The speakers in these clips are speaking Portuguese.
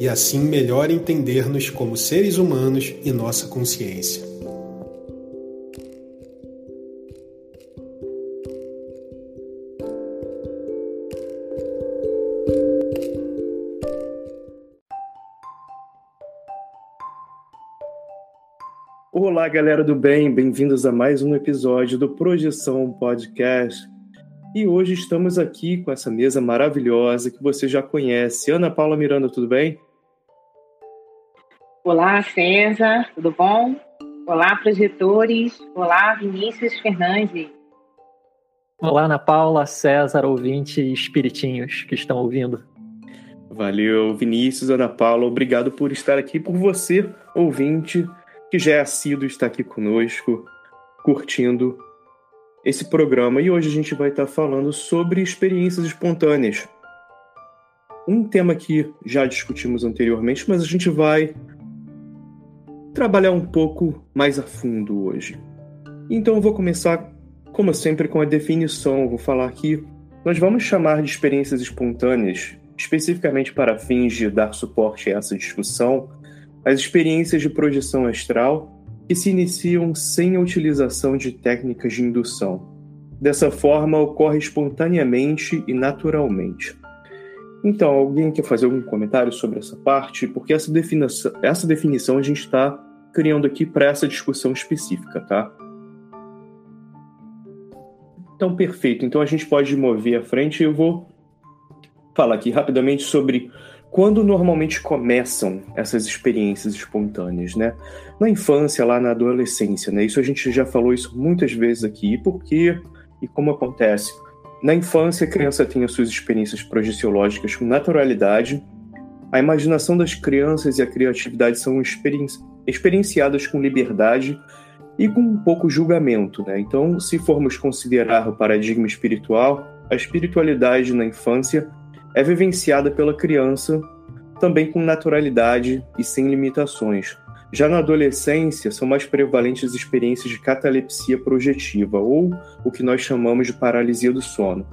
e assim melhor entender-nos como seres humanos e nossa consciência. Olá, galera do bem, bem-vindos a mais um episódio do Projeção Podcast. E hoje estamos aqui com essa mesa maravilhosa que você já conhece. Ana Paula Miranda, tudo bem? Olá, César, tudo bom? Olá, projetores. Olá, Vinícius Fernandes. Olá, Ana Paula, César, ouvinte e espiritinhos que estão ouvindo. Valeu, Vinícius, Ana Paula, obrigado por estar aqui, por você, ouvinte, que já é assíduo estar aqui conosco, curtindo esse programa. E hoje a gente vai estar falando sobre experiências espontâneas. Um tema que já discutimos anteriormente, mas a gente vai trabalhar um pouco mais a fundo hoje. Então eu vou começar, como sempre, com a definição. Eu vou falar aqui. Nós vamos chamar de experiências espontâneas, especificamente para fins de dar suporte a essa discussão, as experiências de projeção astral que se iniciam sem a utilização de técnicas de indução. Dessa forma, ocorre espontaneamente e naturalmente. Então, alguém quer fazer algum comentário sobre essa parte? Porque essa definição, essa definição a gente está criando aqui para essa discussão específica, tá? Então, perfeito. Então, a gente pode mover à frente. Eu vou falar aqui rapidamente sobre quando normalmente começam essas experiências espontâneas, né? Na infância, lá na adolescência, né? Isso a gente já falou isso muitas vezes aqui. Por quê e como acontece? Na infância, a criança tem as suas experiências projeciológicas com naturalidade. A imaginação das crianças e a criatividade são experienciadas com liberdade e com um pouco julgamento. Né? Então, se formos considerar o paradigma espiritual, a espiritualidade na infância é vivenciada pela criança também com naturalidade e sem limitações. Já na adolescência, são mais prevalentes experiências de catalepsia projetiva, ou o que nós chamamos de paralisia do sono.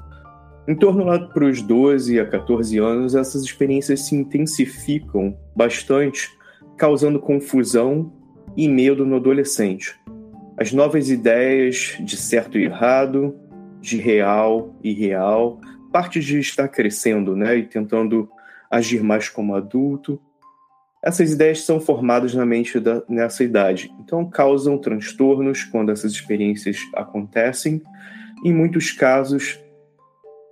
Em torno lá para os 12 a 14 anos, essas experiências se intensificam bastante, causando confusão e medo no adolescente. As novas ideias de certo e errado, de real e real, parte de estar crescendo né, e tentando agir mais como adulto, essas ideias são formadas na mente da, nessa idade, então causam transtornos quando essas experiências acontecem. Em muitos casos,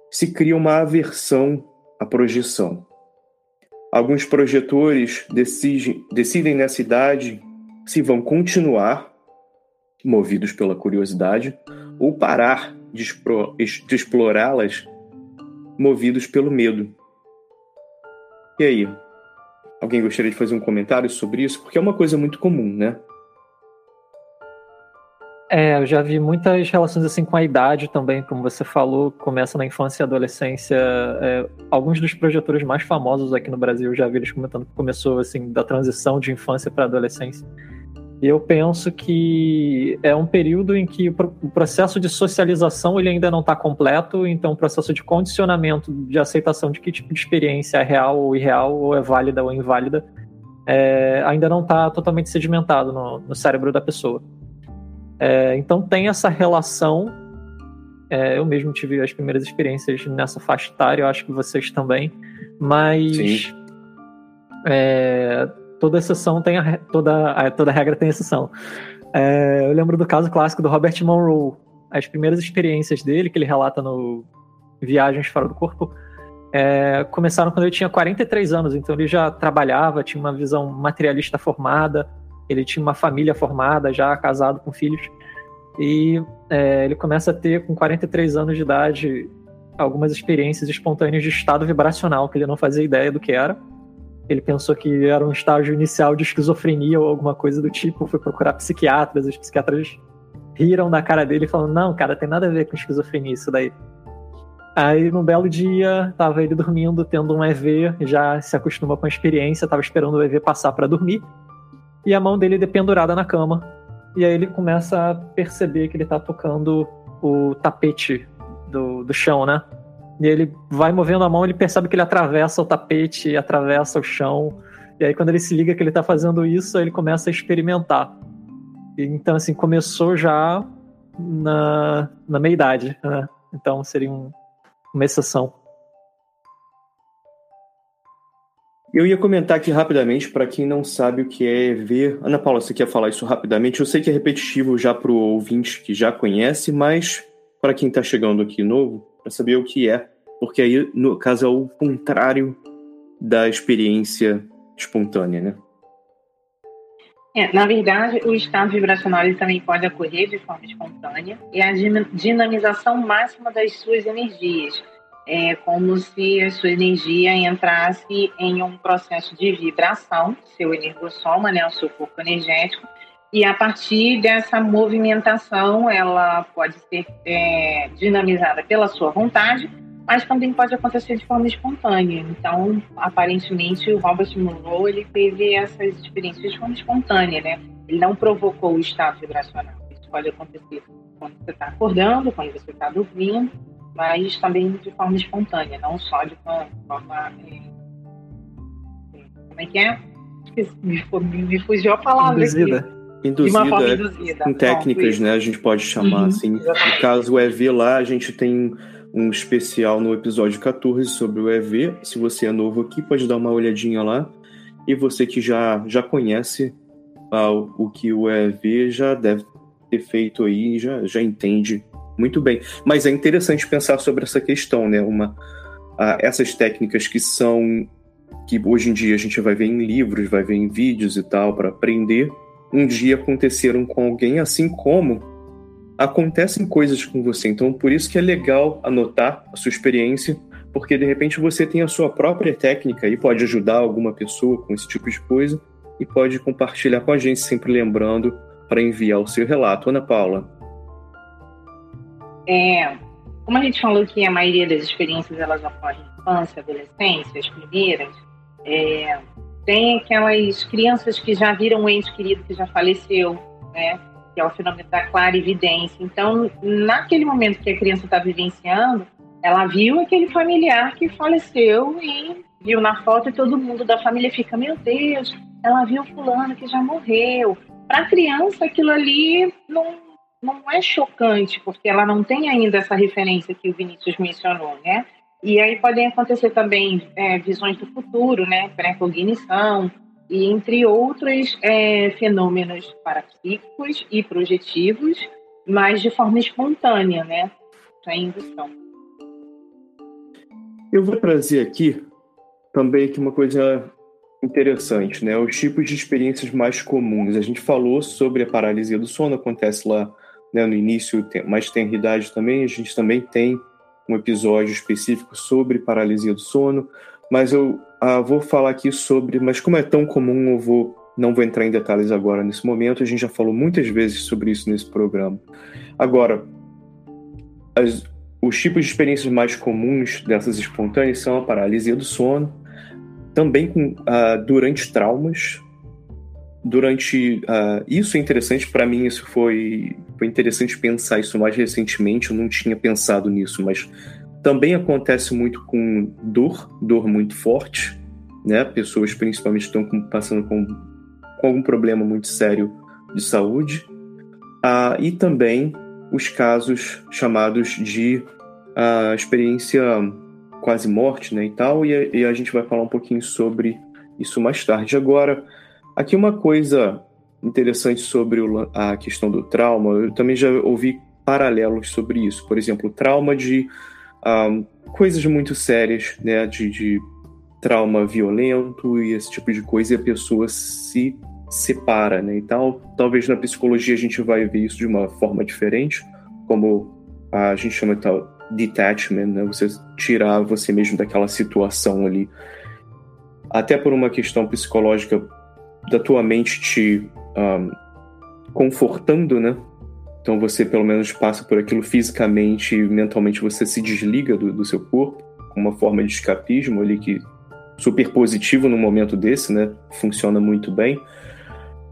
se cria uma aversão à projeção. Alguns projetores decidem, decidem nessa idade se vão continuar, movidos pela curiosidade, ou parar de, de explorá-las, movidos pelo medo. E aí, Alguém gostaria de fazer um comentário sobre isso? Porque é uma coisa muito comum, né? É, eu já vi muitas relações assim com a idade também, como você falou, começa na infância e adolescência. É, alguns dos projetores mais famosos aqui no Brasil, já vi eles comentando que começou assim da transição de infância para adolescência. Eu penso que é um período em que o processo de socialização ele ainda não está completo, então o processo de condicionamento, de aceitação de que tipo de experiência é real ou irreal, ou é válida ou inválida, é, ainda não está totalmente sedimentado no, no, cérebro da pessoa. É, então tem essa relação. É, eu mesmo tive as primeiras experiências nessa faixa etária, eu acho que vocês também, mas é, toda exceção tem a, toda, toda regra tem exceção. É, eu lembro do caso clássico do Robert Monroe. As primeiras experiências dele, que ele relata no Viagens Fora do Corpo, é, começaram quando ele tinha 43 anos, então ele já trabalhava, tinha uma visão materialista formada, ele tinha uma família formada, já casado com filhos, e é, ele começa a ter, com 43 anos de idade, algumas experiências espontâneas de estado vibracional, que ele não fazia ideia do que era. Ele pensou que era um estágio inicial de esquizofrenia ou alguma coisa do tipo, foi procurar psiquiatras, os psiquiatras riram da cara dele falando, não, cara, tem nada a ver com esquizofrenia isso daí. Aí, num belo dia, tava ele dormindo, tendo um EV, já se acostuma com a experiência, tava esperando o EV passar para dormir, e a mão dele dependurada na cama. E aí ele começa a perceber que ele tá tocando o tapete do, do chão, né? E ele vai movendo a mão, ele percebe que ele atravessa o tapete, atravessa o chão. E aí, quando ele se liga que ele está fazendo isso, ele começa a experimentar. E, então, assim, começou já na, na meia-idade, né? Então, seria um, uma exceção. Eu ia comentar aqui rapidamente, para quem não sabe o que é ver. Ana Paula, você quer falar isso rapidamente? Eu sei que é repetitivo já para o ouvinte que já conhece, mas para quem está chegando aqui novo, para saber o que é, porque aí, no caso, é o contrário da experiência espontânea, né? É, na verdade, o estado vibracional também pode ocorrer de forma espontânea e a dinamização máxima das suas energias. É como se a sua energia entrasse em um processo de vibração, seu energossoma, né, o seu corpo energético, e a partir dessa movimentação, ela pode ser é, dinamizada pela sua vontade, mas também pode acontecer de forma espontânea. Então, aparentemente, o Robert Monroe ele teve essas experiências de forma espontânea, né? Ele não provocou o estado vibracional. Isso pode acontecer quando você está acordando, quando você está dormindo, mas também de forma espontânea, não só de forma. É, como é que é? Me, me fugiu a palavra. Induzida. Aqui induzida, de uma forma induzida. com técnicas, né? A gente pode chamar uhum, assim. Exatamente. No caso o EV lá, a gente tem um especial no episódio 14 sobre o EV. Se você é novo aqui, pode dar uma olhadinha lá. E você que já, já conhece ah, o que o EV já deve ter feito aí, já, já entende muito bem. Mas é interessante pensar sobre essa questão, né? Uma, ah, essas técnicas que são que hoje em dia a gente vai ver em livros, vai ver em vídeos e tal para aprender um dia aconteceram com alguém, assim como acontecem coisas com você. Então, por isso que é legal anotar a sua experiência, porque de repente você tem a sua própria técnica e pode ajudar alguma pessoa com esse tipo de coisa e pode compartilhar com a gente, sempre lembrando para enviar o seu relato. Ana Paula. É, como a gente falou que a maioria das experiências elas ocorrem em infância, adolescência, as primeiras, é, tem aquelas crianças que já viram um ente querido que já faleceu, né? Que é o fenômeno da clara evidência. Então, naquele momento que a criança está vivenciando, ela viu aquele familiar que faleceu e viu na foto e todo mundo da família fica, meu Deus, ela viu fulano que já morreu. Para a criança, aquilo ali não, não é chocante, porque ela não tem ainda essa referência que o Vinícius mencionou, né? E aí podem acontecer também é, visões do futuro, né, precognição, e entre outros é, fenômenos parapsíquicos e projetivos, mas de forma espontânea, né, sem indução. Eu vou trazer aqui também aqui uma coisa interessante, né? Os tipos de experiências mais comuns. A gente falou sobre a paralisia do sono, acontece lá né, no início, mais tenridade também. A gente também tem um episódio específico sobre paralisia do sono, mas eu uh, vou falar aqui sobre, mas como é tão comum, eu vou não vou entrar em detalhes agora nesse momento. A gente já falou muitas vezes sobre isso nesse programa. Agora, as, os tipos de experiências mais comuns dessas espontâneas são a paralisia do sono, também com, uh, durante traumas. Durante uh, isso é interessante para mim. Isso foi, foi interessante pensar isso mais recentemente. Eu não tinha pensado nisso, mas também acontece muito com dor, dor muito forte, né? Pessoas principalmente estão passando com, com algum problema muito sério de saúde. Ah, e também os casos chamados de ah, experiência quase morte, né, e tal, e e a gente vai falar um pouquinho sobre isso mais tarde. Agora, aqui uma coisa interessante sobre o, a questão do trauma, eu também já ouvi paralelos sobre isso. Por exemplo, trauma de um, coisas muito sérias, né, de, de, trauma violento e esse tipo de coisa, e a pessoa se separa, né, e tal. Talvez na psicologia a gente vai ver isso de uma forma diferente, como a gente chama tal detachment, né, você tirar você mesmo daquela situação ali. Até por uma questão psicológica da tua mente te um, confortando, né, então você pelo menos passa por aquilo fisicamente e mentalmente você se desliga do, do seu corpo, uma forma de escapismo ali que super positivo no momento desse, né? Funciona muito bem.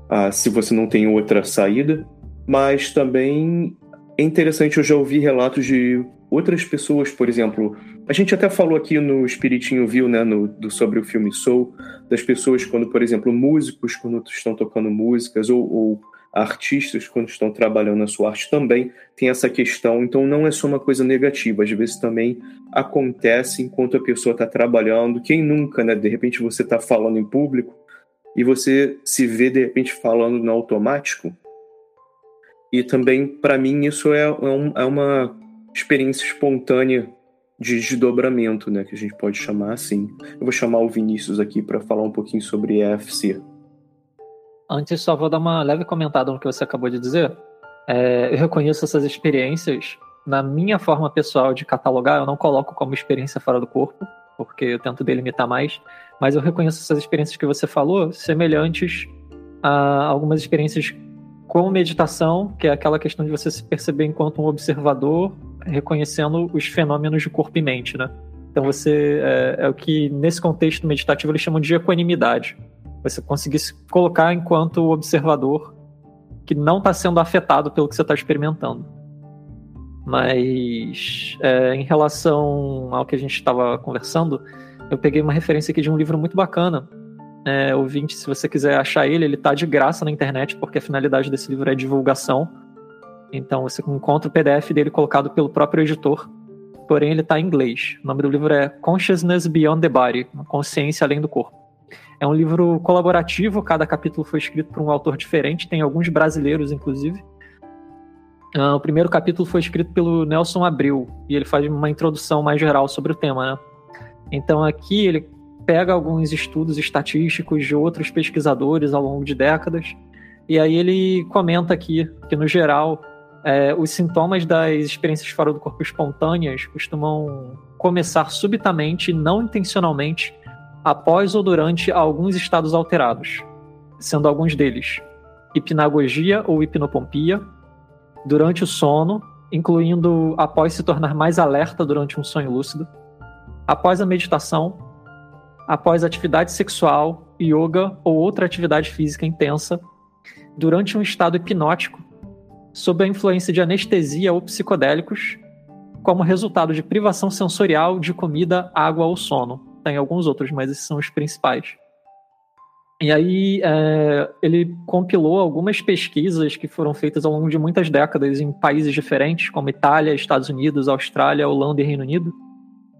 Ah, se você não tem outra saída, mas também é interessante, eu já ouvi relatos de outras pessoas, por exemplo, a gente até falou aqui no Espiritinho Viu, né, no, do, sobre o filme Soul, das pessoas quando, por exemplo, músicos, quando estão tocando músicas, ou, ou artistas, quando estão trabalhando na sua arte, também tem essa questão. Então, não é só uma coisa negativa, às vezes também acontece enquanto a pessoa está trabalhando. Quem nunca, né? De repente você está falando em público e você se vê, de repente, falando no automático. E também, para mim, isso é, é, um, é, uma experiência espontânea de desdobramento, né? Que a gente pode chamar assim. Eu vou chamar o Vinícius aqui para falar um pouquinho sobre EFC. Antes, só vou dar uma leve comentada no que você acabou de dizer. É, eu reconheço essas experiências. Na minha forma pessoal de catalogar, eu não coloco como experiência fora do corpo, porque eu tento delimitar mais. Mas eu reconheço essas experiências que você falou semelhantes a algumas experiências como meditação, que é aquela questão de você se perceber enquanto um observador, reconhecendo os fenômenos de corpo e mente, né? Então você é, é o que nesse contexto meditativo eles chamam de equanimidade você conseguir se colocar enquanto observador que não está sendo afetado pelo que você está experimentando. Mas é, em relação ao que a gente estava conversando, eu peguei uma referência aqui de um livro muito bacana. É, ouvinte, se você quiser achar ele, ele está de graça na internet, porque a finalidade desse livro é divulgação. Então você encontra o PDF dele colocado pelo próprio editor, porém ele está em inglês. O nome do livro é Consciousness Beyond the Body Consciência Além do Corpo. É um livro colaborativo, cada capítulo foi escrito por um autor diferente, tem alguns brasileiros, inclusive. Uh, o primeiro capítulo foi escrito pelo Nelson Abreu, e ele faz uma introdução mais geral sobre o tema, né? Então aqui ele pega alguns estudos estatísticos de outros pesquisadores ao longo de décadas, e aí ele comenta aqui que, no geral, é, os sintomas das experiências fora do corpo espontâneas costumam começar subitamente, não intencionalmente, após ou durante alguns estados alterados, sendo alguns deles hipnagogia ou hipnopompia, durante o sono, incluindo após se tornar mais alerta durante um sonho lúcido, após a meditação, após atividade sexual, yoga ou outra atividade física intensa, durante um estado hipnótico, sob a influência de anestesia ou psicodélicos, como resultado de privação sensorial de comida, água ou sono tem alguns outros, mas esses são os principais. E aí é, ele compilou algumas pesquisas que foram feitas ao longo de muitas décadas em países diferentes, como Itália, Estados Unidos, Austrália, Holanda e Reino Unido.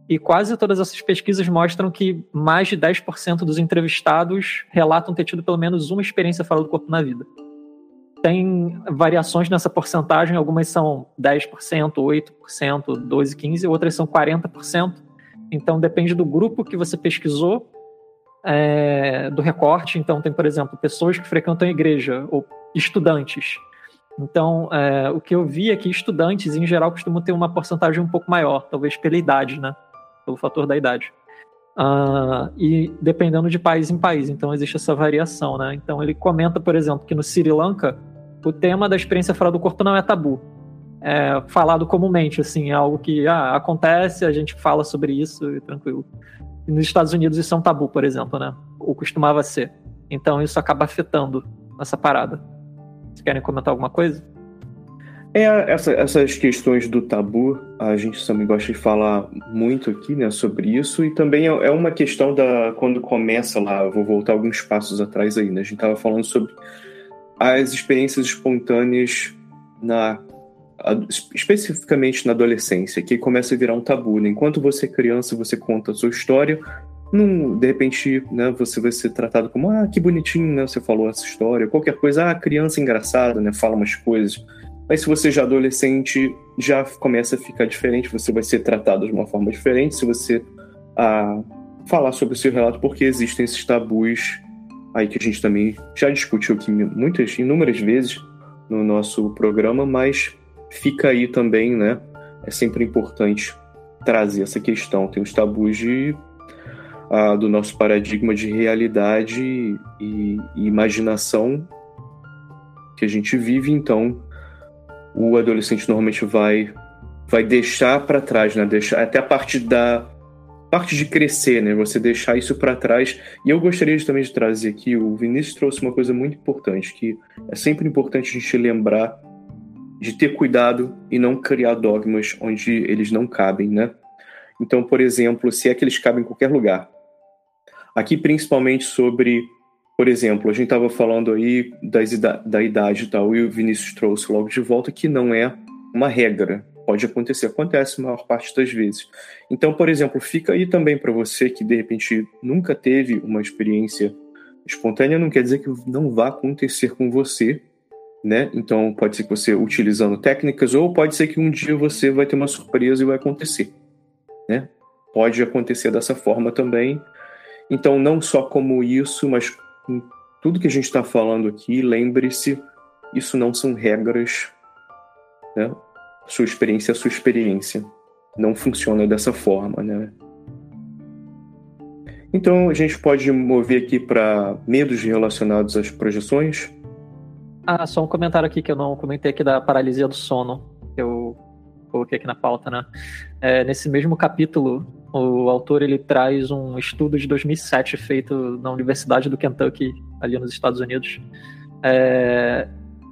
E quase todas essas pesquisas mostram que mais de 10% dos entrevistados relatam ter tido pelo menos uma experiência fora do corpo na vida. Tem variações nessa porcentagem, algumas são 10%, 8%, 12%, 15%, outras são 40%. Então depende do grupo que você pesquisou, é, do recorte. Então tem, por exemplo, pessoas que frequentam a igreja ou estudantes. Então, é, o que eu vi é que estudantes, em geral, costumam ter uma porcentagem um pouco maior, talvez pela idade, né? Pelo fator da idade. Uh, e dependendo de país em país, então existe essa variação, né? Então ele comenta, por exemplo, que no Sri Lanka o tema da experiência fora do corpo não é tabu, é falado comumente, assim, é algo que ah, acontece, a gente fala sobre isso e tranquilo. E nos Estados Unidos isso é um tabu, por exemplo, né? Ou costumava ser. Então isso acaba afetando essa parada. Vocês querem comentar alguma coisa? É, essa, essas questões do tabu, a gente também gosta de falar muito aqui, né, sobre isso, e também é, é uma questão da, quando começa lá, vou voltar alguns passos atrás aí, né, a gente estava falando sobre as experiências espontâneas na especificamente na adolescência, que começa a virar um tabu, né? enquanto você é criança, você conta a sua história, não, de repente, né, você vai ser tratado como, ah, que bonitinho, né, você falou essa história, qualquer coisa, ah, criança engraçada, né, fala umas coisas, mas se você já é adolescente, já começa a ficar diferente, você vai ser tratado de uma forma diferente se você ah, falar sobre o seu relato, porque existem esses tabus aí que a gente também já discutiu aqui muitas, inúmeras vezes no nosso programa, mas fica aí também, né? É sempre importante trazer essa questão. Tem os tabus de, ah, do nosso paradigma de realidade e, e imaginação que a gente vive, então o adolescente normalmente vai vai deixar para trás, né? Deixar até a parte da parte de crescer, né? Você deixar isso para trás. E eu gostaria também de trazer aqui o Vinícius trouxe uma coisa muito importante, que é sempre importante a gente lembrar de ter cuidado e não criar dogmas onde eles não cabem, né? Então, por exemplo, se é que eles cabem em qualquer lugar. Aqui principalmente sobre por exemplo, a gente estava falando aí das, da idade e tal, e o Vinícius trouxe logo de volta que não é uma regra. Pode acontecer, acontece a maior parte das vezes. Então, por exemplo, fica aí também para você que de repente nunca teve uma experiência espontânea, não quer dizer que não vá acontecer com você, né? Então, pode ser que você utilizando técnicas, ou pode ser que um dia você vai ter uma surpresa e vai acontecer, né? Pode acontecer dessa forma também. Então, não só como isso, mas em tudo que a gente está falando aqui, lembre-se, isso não são regras, né? Sua experiência é sua experiência. Não funciona dessa forma, né? Então a gente pode mover aqui para medos relacionados às projeções. Ah, só um comentário aqui que eu não comentei aqui da paralisia do sono, que eu coloquei aqui na pauta, né? É, nesse mesmo capítulo, o autor ele traz um estudo de 2007 feito na Universidade do Kentucky, ali nos Estados Unidos. É,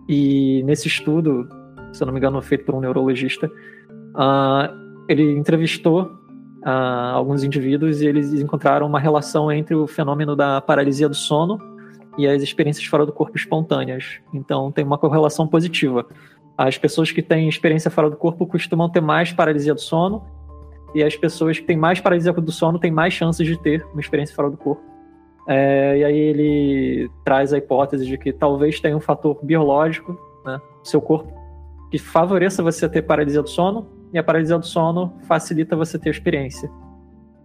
e nesse estudo, se não me engano, feito por um neurologista, uh, ele entrevistou uh, alguns indivíduos e eles encontraram uma relação entre o fenômeno da paralisia do sono e as experiências fora do corpo espontâneas. Então, tem uma correlação positiva. As pessoas que têm experiência fora do corpo costumam ter mais paralisia do sono e as pessoas que têm mais paralisia do sono têm mais chances de ter uma experiência fora do corpo. É, e aí ele traz a hipótese de que talvez tenha um fator biológico, né, seu corpo, que favoreça você ter paralisia do sono, e a paralisia do sono facilita você ter experiência.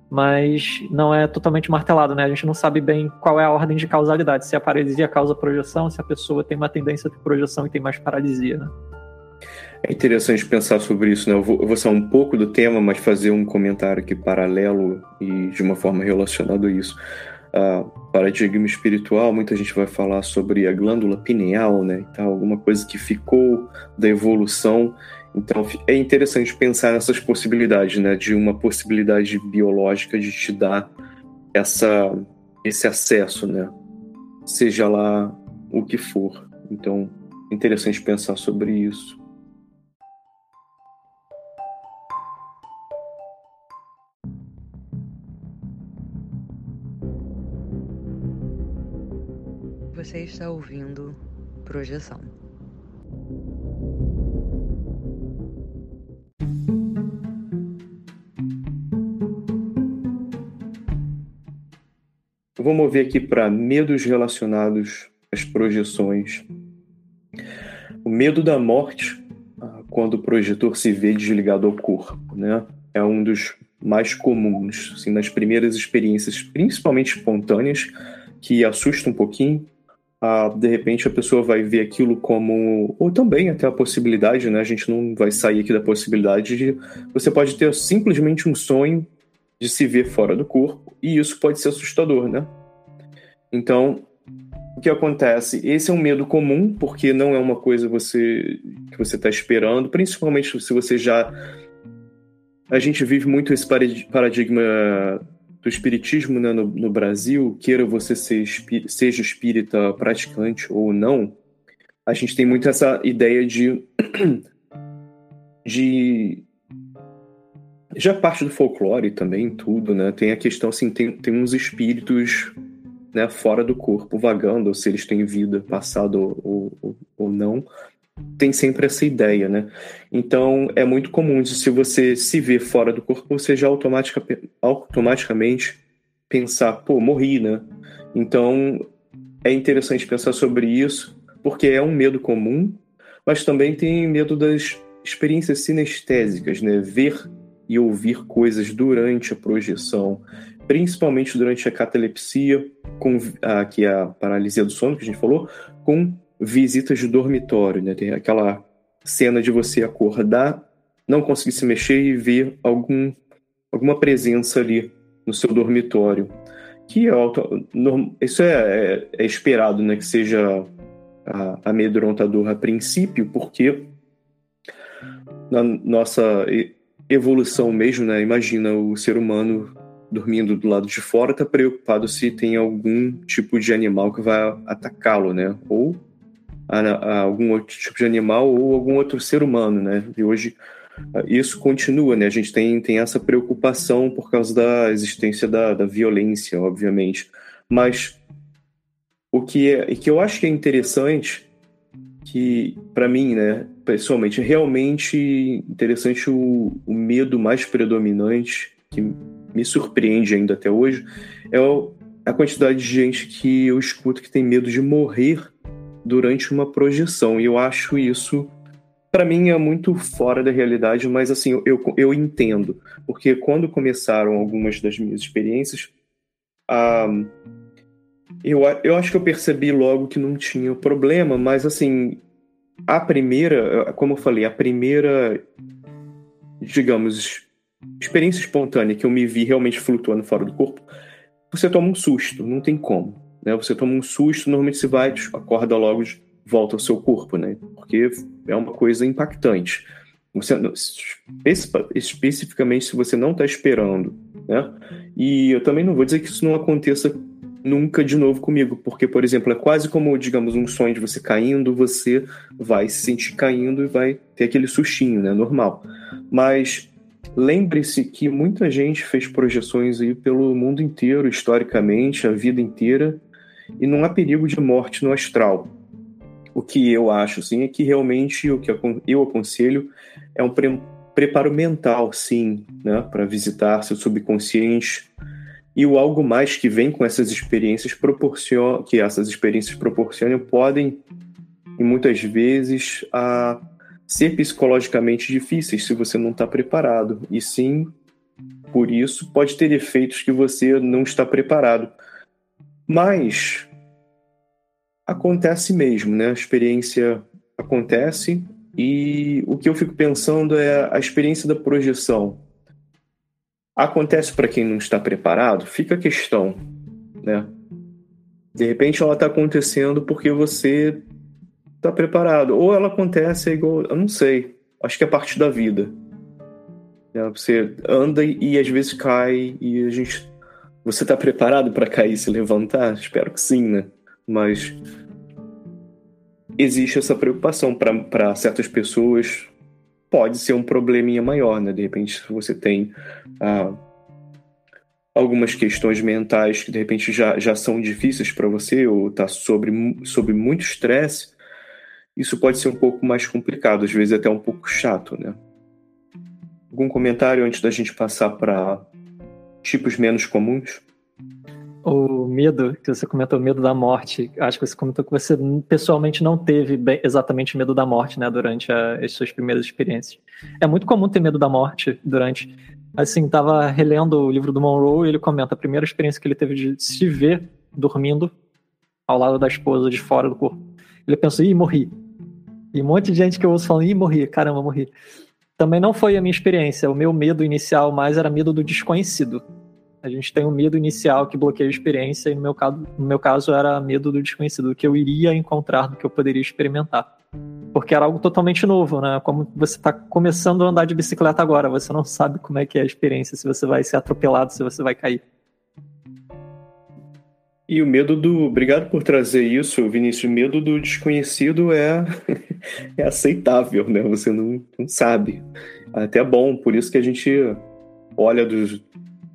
Mas não é totalmente martelado, né? A gente não sabe bem qual é a ordem de causalidade, se a paralisia causa projeção, se a pessoa tem uma tendência de projeção e tem mais paralisia, né? É interessante pensar sobre isso, né? Eu vou, eu vou sair um pouco do tema, mas fazer um comentário aqui paralelo e de uma forma relacionada a isso. Uh, paradigma espiritual, muita gente vai falar sobre a glândula pineal, né? Então, alguma coisa que ficou da evolução. Então, é interessante pensar nessas possibilidades, né? De uma possibilidade biológica de te dar essa, esse acesso, né? Seja lá o que for. Então, interessante pensar sobre isso. Você está ouvindo Projeção. Eu vou mover aqui para medos relacionados às projeções. O medo da morte, ah, quando o projetor se vê desligado ao corpo, né? É um dos mais comuns, assim, nas primeiras experiências, principalmente espontâneas, que assusta um pouquinho, ah, de repente a pessoa vai ver aquilo como. Ou também até a possibilidade, né? A gente não vai sair aqui da possibilidade de. Você pode ter simplesmente um sonho de se ver fora do corpo, e isso pode ser assustador, né? Então, o que acontece? Esse é um medo comum, porque não é uma coisa você, que você está esperando, principalmente se você já. A gente vive muito esse paradigma do espiritismo né, no, no, Brasil, queira você ser, seja espírita praticante ou não, a gente tem muito essa ideia de. de já parte do folclore também, tudo, né? Tem a questão, assim, tem, tem uns espíritos né, fora do corpo, vagando, se eles têm vida, passado ou, ou, ou não, tem sempre essa ideia, né? Então, é muito comum, se você se vê fora do corpo, você já automatica, automaticamente pensar, pô, morri, né? Então, é interessante pensar sobre isso, porque é um medo comum, mas também tem medo das experiências sinestésicas, né? Ver e ouvir coisas durante a projeção, principalmente durante a catalepsia, com, a, que é a paralisia do sono que a gente falou, com visitas de dormitório, né? Tem aquela cena de você acordar, não conseguir se mexer e ver algum, alguma presença ali no seu dormitório. Que é auto, isso é, é, é, esperado, né? Que seja amedrontador a princípio, porque na nossa evolução mesmo, né? Imagina o ser humano dormindo do lado de fora, tá preocupado se tem algum tipo de animal que vai atacá-lo, né? Ou a, a algum outro tipo de animal ou algum outro ser humano, né? E hoje isso continua, né? A gente tem, tem essa preocupação por causa da existência da, da violência, obviamente. Mas o que, é, que eu acho que é interessante, que para mim, né, pessoalmente, é realmente interessante o, o medo mais predominante que me surpreende ainda até hoje é a quantidade de gente que eu escuto que tem medo de morrer durante uma projeção. E eu acho isso, para mim, é muito fora da realidade, mas assim, eu, eu entendo. Porque quando começaram algumas das minhas experiências, ah, eu, eu acho que eu percebi logo que não tinha problema, mas assim, a primeira, como eu falei, a primeira, digamos, experiência espontânea que eu me vi realmente flutuando fora do corpo, você toma um susto, não tem como. Né? Você toma um susto, normalmente você vai, acorda logo, volta ao seu corpo, né? Porque é uma coisa impactante. Você, especificamente se você não está esperando, né? E eu também não vou dizer que isso não aconteça nunca de novo comigo, porque, por exemplo, é quase como, digamos, um sonho de você caindo, você vai se sentir caindo e vai ter aquele sustinho, né? Normal. Mas Lembre-se que muita gente fez projeções aí pelo mundo inteiro, historicamente, a vida inteira, e não há perigo de morte no astral. O que eu acho, sim, é que realmente o que eu aconselho é um pre preparo mental, sim, né, para visitar seu subconsciente. E o algo mais que vem com essas experiências proporciona, que essas experiências proporcionam, podem, e muitas vezes, a ser psicologicamente difíceis se você não está preparado. E sim, por isso, pode ter efeitos que você não está preparado. Mas acontece mesmo, né? A experiência acontece e o que eu fico pensando é a experiência da projeção. Acontece para quem não está preparado? Fica a questão, né? De repente ela está acontecendo porque você tá preparado. Ou ela acontece é igual, eu não sei. Acho que é parte da vida. É, você anda e, às vezes cai e a gente. Você tá preparado para cair e se levantar? Espero que sim, né? Mas existe essa preocupação para certas pessoas. Pode ser um probleminha maior, né? De repente, se você tem ah, algumas questões mentais que de repente já, já são difíceis para você ou tá sobre, sobre muito estresse, isso pode ser um pouco mais complicado, às vezes até um pouco chato, né? Algum comentário antes da gente passar para tipos menos comuns? O medo, que você comentou, o medo da morte. Acho que você comentou que você pessoalmente não teve bem, exatamente medo da morte, né, durante a, as suas primeiras experiências. É muito comum ter medo da morte durante. Assim, tava relendo o livro do Monroe e ele comenta a primeira experiência que ele teve de se ver dormindo ao lado da esposa, de fora do corpo. Ele pensou, ih, morri. E um monte de gente que eu ouço falando, ih, morri, caramba, morri. também não foi a minha experiência. O meu medo inicial mais era medo do desconhecido. A gente tem um medo inicial que bloqueia a experiência, e no meu caso, no meu caso era medo do desconhecido, do que eu iria encontrar, do que eu poderia experimentar. Porque era algo totalmente novo, né? Como você está começando a andar de bicicleta agora, você não sabe como é que é a experiência, se você vai ser atropelado, se você vai cair. E o medo do. Obrigado por trazer isso, Vinícius. O medo do desconhecido é, é aceitável, né? Você não, não sabe. Até bom, por isso que a gente olha dos.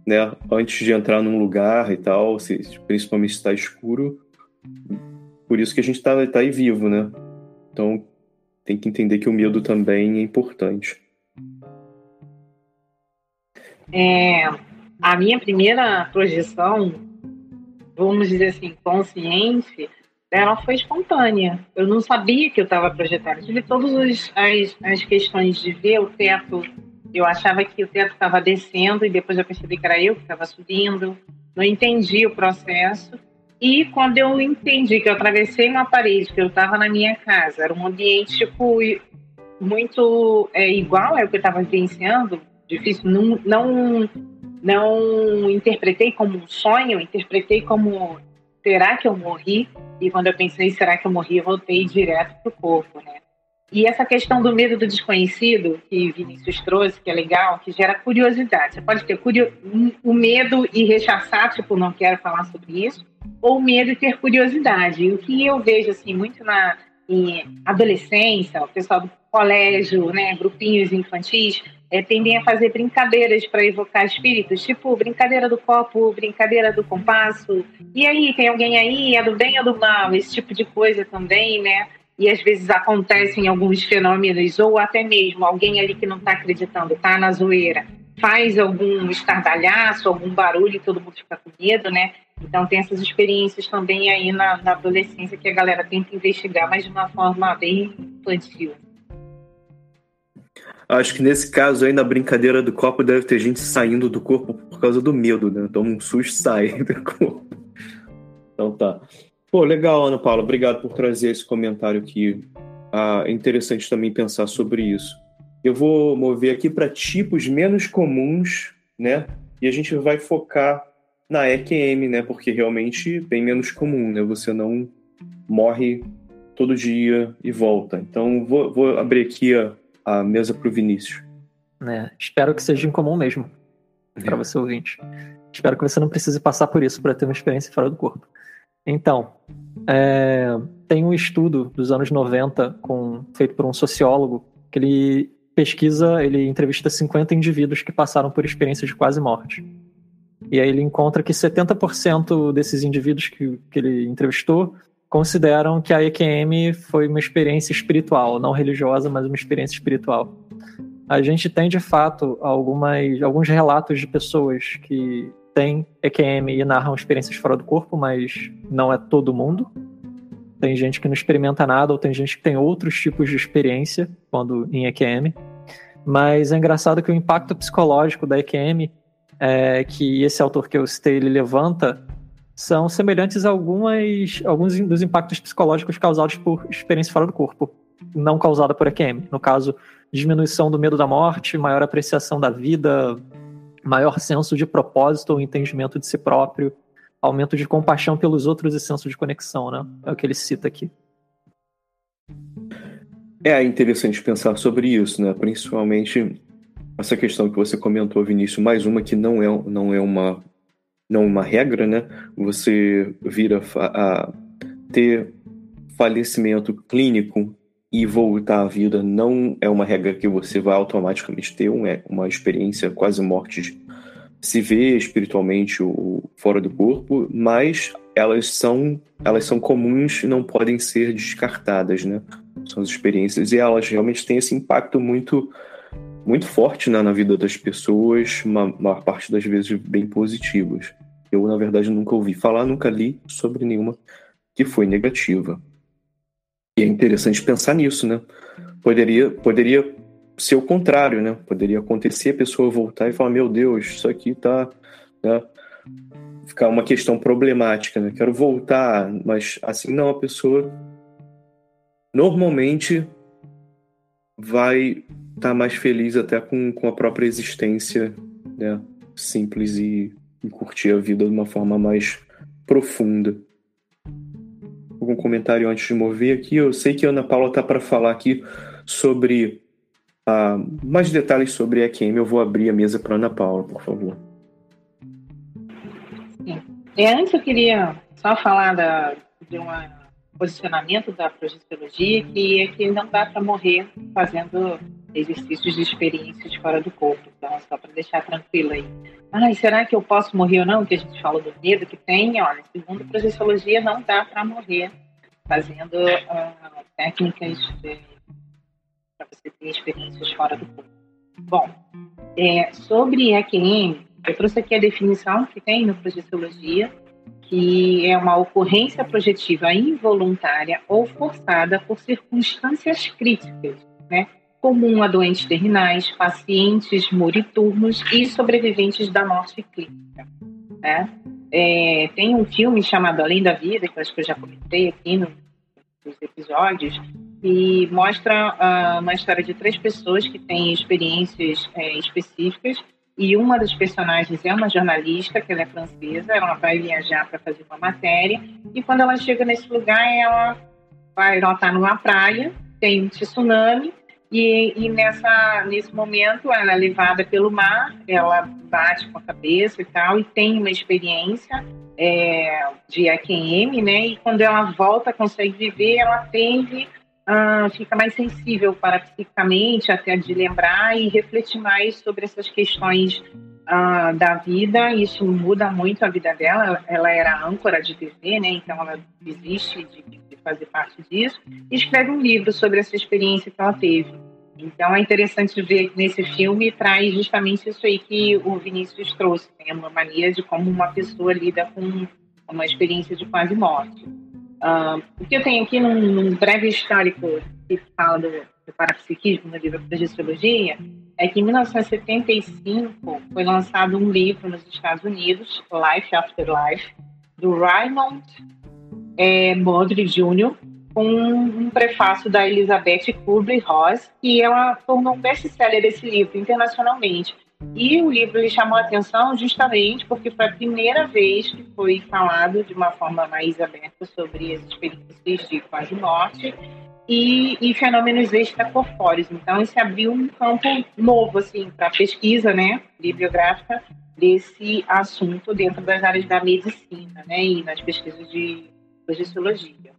Né, antes de entrar num lugar e tal, se, principalmente se está escuro. Por isso que a gente está tá aí vivo, né? Então tem que entender que o medo também é importante. É, a minha primeira projeção vamos dizer assim, consciente, ela foi espontânea. Eu não sabia que eu estava projetada. tive todas as, as questões de ver o teto. Eu achava que o teto estava descendo e depois eu percebi que era eu que estava subindo. Não entendi o processo. E quando eu entendi que eu atravessei uma parede, que eu estava na minha casa, era um ambiente tipo muito é, igual ao que eu estava vivenciando, difícil, não, não não interpretei como um sonho, interpretei como será que eu morri? E quando eu pensei será que eu morri, eu voltei direto pro corpo, né? E essa questão do medo do desconhecido que Vinícius trouxe, que é legal, que gera curiosidade. Você pode ter curio... o medo e rechaçar, tipo, não quero falar sobre isso, ou medo e ter curiosidade. E o que eu vejo assim muito na adolescência, o pessoal do colégio, né, grupinhos infantis, é, tendem a fazer brincadeiras para evocar espíritos, tipo brincadeira do copo, brincadeira do compasso. E aí, tem alguém aí, é do bem ou do mal? Esse tipo de coisa também, né? E às vezes acontecem alguns fenômenos, ou até mesmo alguém ali que não está acreditando, está na zoeira, faz algum estardalhaço, algum barulho e todo mundo fica com medo, né? Então tem essas experiências também aí na, na adolescência que a galera tenta investigar, mas de uma forma bem infantil. Acho que nesse caso aí, na brincadeira do copo, deve ter gente saindo do corpo por causa do medo, né? Toma um susto sai do corpo. Então tá. Pô, legal, Ana Paula. Obrigado por trazer esse comentário aqui. Ah, é interessante também pensar sobre isso. Eu vou mover aqui para tipos menos comuns, né? E a gente vai focar na EQM, né? Porque realmente é bem menos comum, né? Você não morre todo dia e volta. Então, vou, vou abrir aqui a, a mesa para o Vinícius. É, espero que seja incomum mesmo para é. você ouvinte. Espero que você não precise passar por isso para ter uma experiência fora do corpo. Então, é, tem um estudo dos anos 90 com, feito por um sociólogo que ele pesquisa, ele entrevista 50 indivíduos que passaram por experiências de quase morte. E aí ele encontra que 70% desses indivíduos que, que ele entrevistou consideram que a EQM foi uma experiência espiritual, não religiosa, mas uma experiência espiritual. A gente tem, de fato, algumas, alguns relatos de pessoas que têm EQM e narram experiências fora do corpo, mas não é todo mundo. Tem gente que não experimenta nada, ou tem gente que tem outros tipos de experiência quando em EQM. Mas é engraçado que o impacto psicológico da EQM, é, que esse autor que eu citei ele levanta, são semelhantes a algumas, alguns dos impactos psicológicos causados por experiência fora do corpo, não causada por EQM. No caso, diminuição do medo da morte, maior apreciação da vida, maior senso de propósito ou entendimento de si próprio, aumento de compaixão pelos outros e senso de conexão, né? É o que ele cita aqui. É interessante pensar sobre isso, né? Principalmente essa questão que você comentou, Vinícius, mais uma que não é, não é uma não uma regra, né? Você vira a ter falecimento clínico e voltar à vida não é uma regra que você vai automaticamente ter uma, uma experiência quase morte de se ver espiritualmente o fora do corpo, mas elas são elas são comuns e não podem ser descartadas, né? São as experiências e elas realmente têm esse impacto muito muito forte né, na vida das pessoas, uma maior parte das vezes bem positivas. Eu, na verdade, nunca ouvi falar, nunca li sobre nenhuma que foi negativa. É interessante pensar nisso, né? Poderia, poderia ser o contrário, né? Poderia acontecer a pessoa voltar e falar: Meu Deus, isso aqui tá. Né? Ficar uma questão problemática, né? Quero voltar, mas assim não, a pessoa normalmente vai estar tá mais feliz até com, com a própria existência né, simples e, e curtir a vida de uma forma mais profunda. Algum comentário antes de mover aqui? Eu sei que a Ana Paula tá para falar aqui sobre uh, mais detalhes sobre a EQM. Eu vou abrir a mesa para Ana Paula, por favor. Sim. E antes eu queria só falar da, de um posicionamento da progestologia que é que não dá para morrer fazendo exercícios de experiências fora do corpo. Então, só para deixar tranquilo aí. Ai, será que eu posso morrer ou não? Que a gente fala do medo que tem. Olha, segundo a projeciologia, não dá para morrer fazendo uh, técnicas para você ter experiências fora do corpo. Bom, é, sobre EQM, eu trouxe aqui a definição que tem no projeciologia, que é uma ocorrência projetiva involuntária ou forçada por circunstâncias críticas, né? Comum a doentes terminais, pacientes moriturnos e sobreviventes da morte clínica. Né? É, tem um filme chamado Além da Vida, que eu acho que eu já comentei aqui no, nos episódios, que mostra uh, uma história de três pessoas que têm experiências é, específicas e uma das personagens é uma jornalista, que ela é francesa, ela vai viajar para fazer uma matéria e quando ela chega nesse lugar, ela vai, ela está numa praia, tem um tsunami e, e, nessa, nesse momento ela é levada pelo mar, ela bate com a cabeça e tal, e tem uma experiência é, de AQM, né? E quando ela volta, consegue viver, ela tende, uh, fica mais sensível para psicamente, até de lembrar e refletir mais sobre essas questões uh, da vida. Isso muda muito a vida dela. Ela era âncora de TV, né? Então ela desiste de fazer parte disso, e escreve um livro sobre essa experiência que ela teve. Então é interessante ver que nesse filme traz justamente isso aí que o Vinícius trouxe, né? uma mania de como uma pessoa lida com uma experiência de quase morte. Uh, o que eu tenho aqui num, num, breve histórico que fala do, do parapsiquismo no livro da Gestologia é que em 1975 foi lançado um livro nos Estados Unidos, Life After Life, do Raymond é, Modry Jr., com um prefácio da Elizabeth Kubler-Ross, que ela tornou um best-seller esse livro internacionalmente. E o livro lhe chamou a atenção justamente porque foi a primeira vez que foi falado de uma forma mais aberta sobre as experiências de quase morte e, e fenômenos extracorpóreos. Então, isso abriu um campo novo assim, para pesquisa né, bibliográfica desse assunto dentro das áreas da medicina né, e nas pesquisas de projeciologia.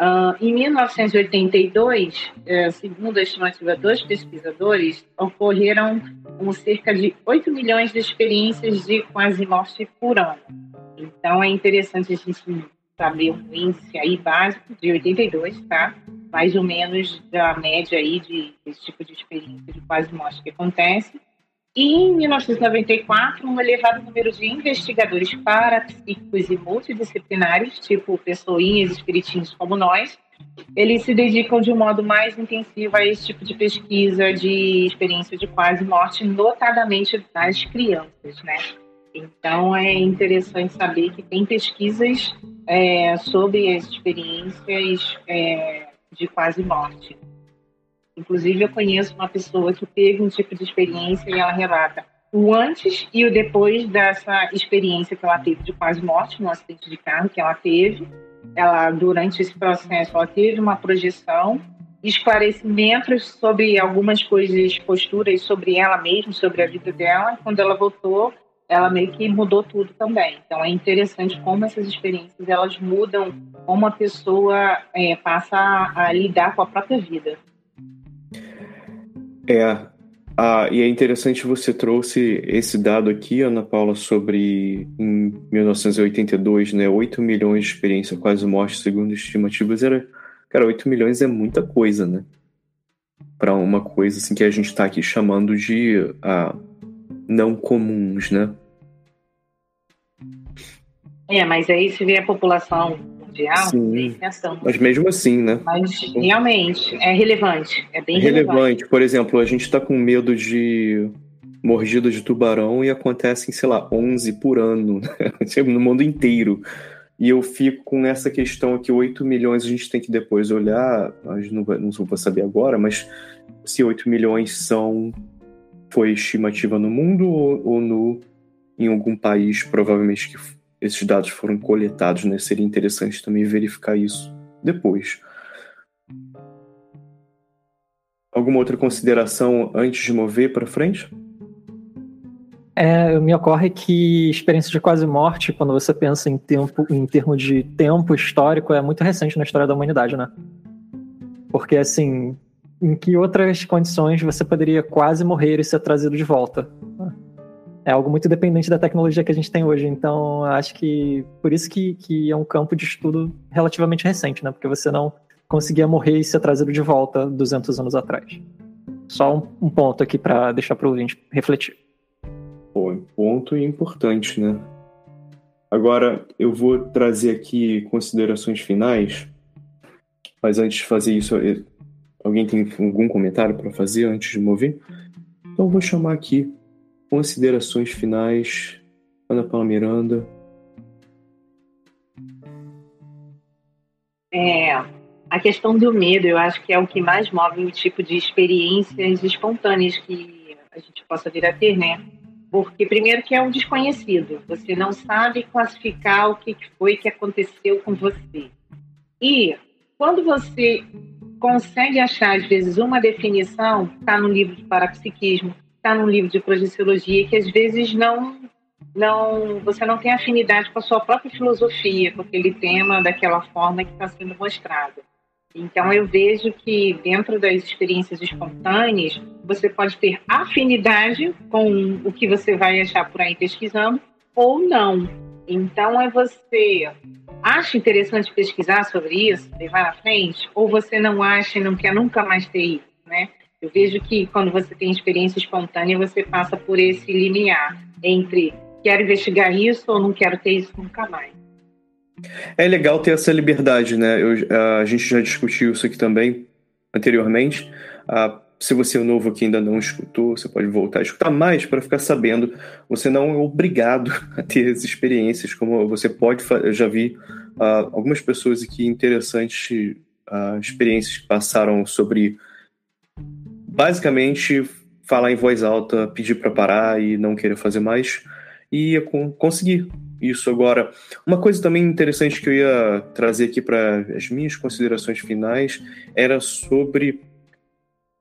Uh, em 1982, eh, segundo a estimativa dos pesquisadores, ocorreram um, cerca de 8 milhões de experiências de quase morte por ano. Então, é interessante a gente saber um índice aí básico de 82, tá? Mais ou menos da média aí de, desse tipo de experiência de quase morte que acontece. Em 1994, um elevado número de investigadores parapsíquicos e multidisciplinares, tipo pessoinhas, espiritinhos como nós, eles se dedicam de um modo mais intensivo a esse tipo de pesquisa de experiência de quase morte, notadamente das crianças, né? Então é interessante saber que tem pesquisas é, sobre as experiências é, de quase morte. Inclusive, eu conheço uma pessoa que teve um tipo de experiência e ela relata o antes e o depois dessa experiência que ela teve de quase morte, no acidente de carro que ela teve. Ela, durante esse processo, ela teve uma projeção, esclarecimentos sobre algumas coisas, posturas sobre ela mesma, sobre a vida dela. Quando ela voltou, ela meio que mudou tudo também. Então é interessante como essas experiências elas mudam como a pessoa é, passa a, lidar com a própria vida. É. Ah, e é interessante você trouxe esse dado aqui, Ana Paula, sobre em 1982, né? 8 milhões de experiência quase morte, segundo estimativas, era. Cara, 8 milhões é muita coisa, né? Para uma coisa assim que a gente está aqui chamando de ah, não comuns, né? É, mas aí se vê a população mundial, Sim, mas mesmo assim, né? Mas realmente é relevante, é bem relevante. relevante. Por exemplo, a gente está com medo de mordida de tubarão e acontecem, sei lá, 11 por ano né? no mundo inteiro. E eu fico com essa questão aqui, 8 milhões a gente tem que depois olhar, mas não, não vou saber agora, mas se 8 milhões são foi estimativa no mundo ou, ou no em algum país, provavelmente que esses dados foram coletados, né? Seria interessante também verificar isso depois. Alguma outra consideração antes de mover para frente? É, me ocorre que experiência de quase morte, quando você pensa em tempo, em termos de tempo histórico, é muito recente na história da humanidade, né? Porque assim, em que outras condições você poderia quase morrer e ser trazido de volta? É algo muito dependente da tecnologia que a gente tem hoje. Então, acho que por isso que, que é um campo de estudo relativamente recente, né? Porque você não conseguia morrer e ser trazido de volta 200 anos atrás. Só um, um ponto aqui para deixar para o ouvinte refletir. Pô, ponto importante, né? Agora eu vou trazer aqui considerações finais, mas antes de fazer isso, alguém tem algum comentário para fazer antes de mover? Então eu vou chamar aqui considerações finais. Ana Paula Miranda. É, a questão do medo, eu acho que é o que mais move o tipo de experiências espontâneas que a gente possa vir a ter, né? Porque, primeiro, que é um desconhecido. Você não sabe classificar o que foi que aconteceu com você. E, quando você consegue achar, às vezes, uma definição, está no livro de parapsiquismo, está no livro de projeciologia, que às vezes não, não, você não tem afinidade com a sua própria filosofia, com aquele tema daquela forma que está sendo mostrado. Então, eu vejo que dentro das experiências espontâneas, você pode ter afinidade com o que você vai achar por aí pesquisando ou não. Então, é você acha interessante pesquisar sobre isso, levar à frente, ou você não acha e não quer nunca mais ter isso, né? Eu vejo que quando você tem experiência espontânea, você passa por esse limiar entre quero investigar isso ou não quero ter isso nunca mais. É legal ter essa liberdade, né? Eu, a gente já discutiu isso aqui também anteriormente. Se você é novo aqui ainda não escutou, você pode voltar a escutar mais para ficar sabendo. Você não é obrigado a ter as experiências, como você pode. Eu já vi algumas pessoas aqui interessantes, experiências que passaram sobre basicamente falar em voz alta, pedir para parar e não querer fazer mais e ia conseguir isso agora. Uma coisa também interessante que eu ia trazer aqui para as minhas considerações finais era sobre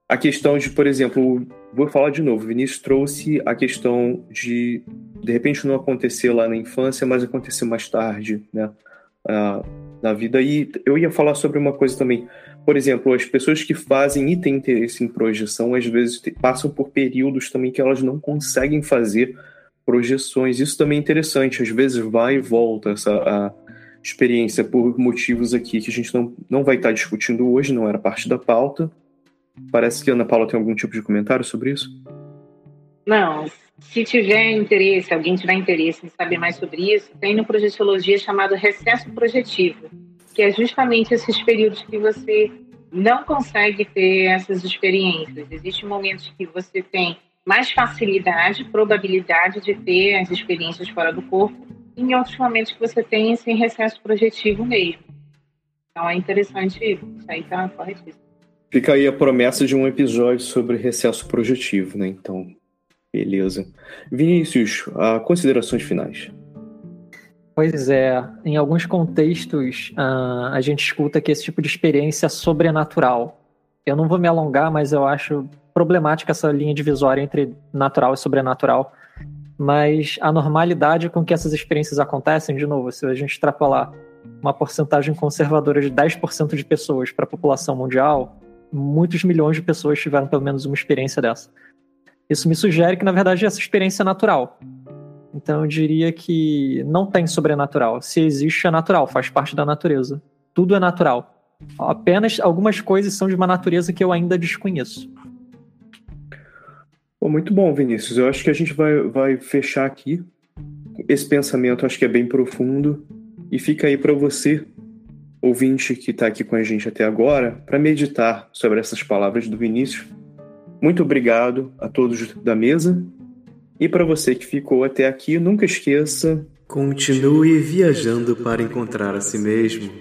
a questão de, por exemplo, vou falar de novo, o Vinícius trouxe a questão de de repente não acontecer lá na infância, mas acontecer mais tarde, né, uh, na vida. E eu ia falar sobre uma coisa também. Por exemplo, as pessoas que fazem e têm interesse em projeção, às vezes passam por períodos também que elas não conseguem fazer projeções. Isso também é interessante, às vezes vai e volta essa experiência por motivos aqui que a gente não, não vai estar discutindo hoje, não era parte da pauta. Parece que a Ana Paula tem algum tipo de comentário sobre isso? Não. Se tiver interesse, alguém tiver interesse em saber mais sobre isso, tem no Projeciologia chamado recesso projetivo, que é justamente esses períodos que você não consegue ter essas experiências. Existem momentos que você tem mais facilidade, probabilidade de ter as experiências fora do corpo, e em outros momentos que você tem esse recesso projetivo mesmo. Então é interessante isso, isso aí tá corretíssimo. Fica aí a promessa de um episódio sobre recesso projetivo, né? Então, beleza. Vinícius, considerações finais. Pois é, em alguns contextos uh, a gente escuta que esse tipo de experiência é sobrenatural. Eu não vou me alongar, mas eu acho problemática essa linha divisória entre natural e sobrenatural. Mas a normalidade com que essas experiências acontecem, de novo, se a gente extrapolar uma porcentagem conservadora de 10% de pessoas para a população mundial, muitos milhões de pessoas tiveram pelo menos uma experiência dessa. Isso me sugere que, na verdade, essa experiência é natural. Então, eu diria que não tem sobrenatural. Se existe, é natural, faz parte da natureza. Tudo é natural. Apenas algumas coisas são de uma natureza que eu ainda desconheço. Bom, muito bom, Vinícius. Eu acho que a gente vai, vai fechar aqui. Esse pensamento acho que é bem profundo e fica aí para você, ouvinte que está aqui com a gente até agora, para meditar sobre essas palavras do Vinícius. Muito obrigado a todos da mesa e para você que ficou até aqui, nunca esqueça Continue viajando para encontrar a si mesmo.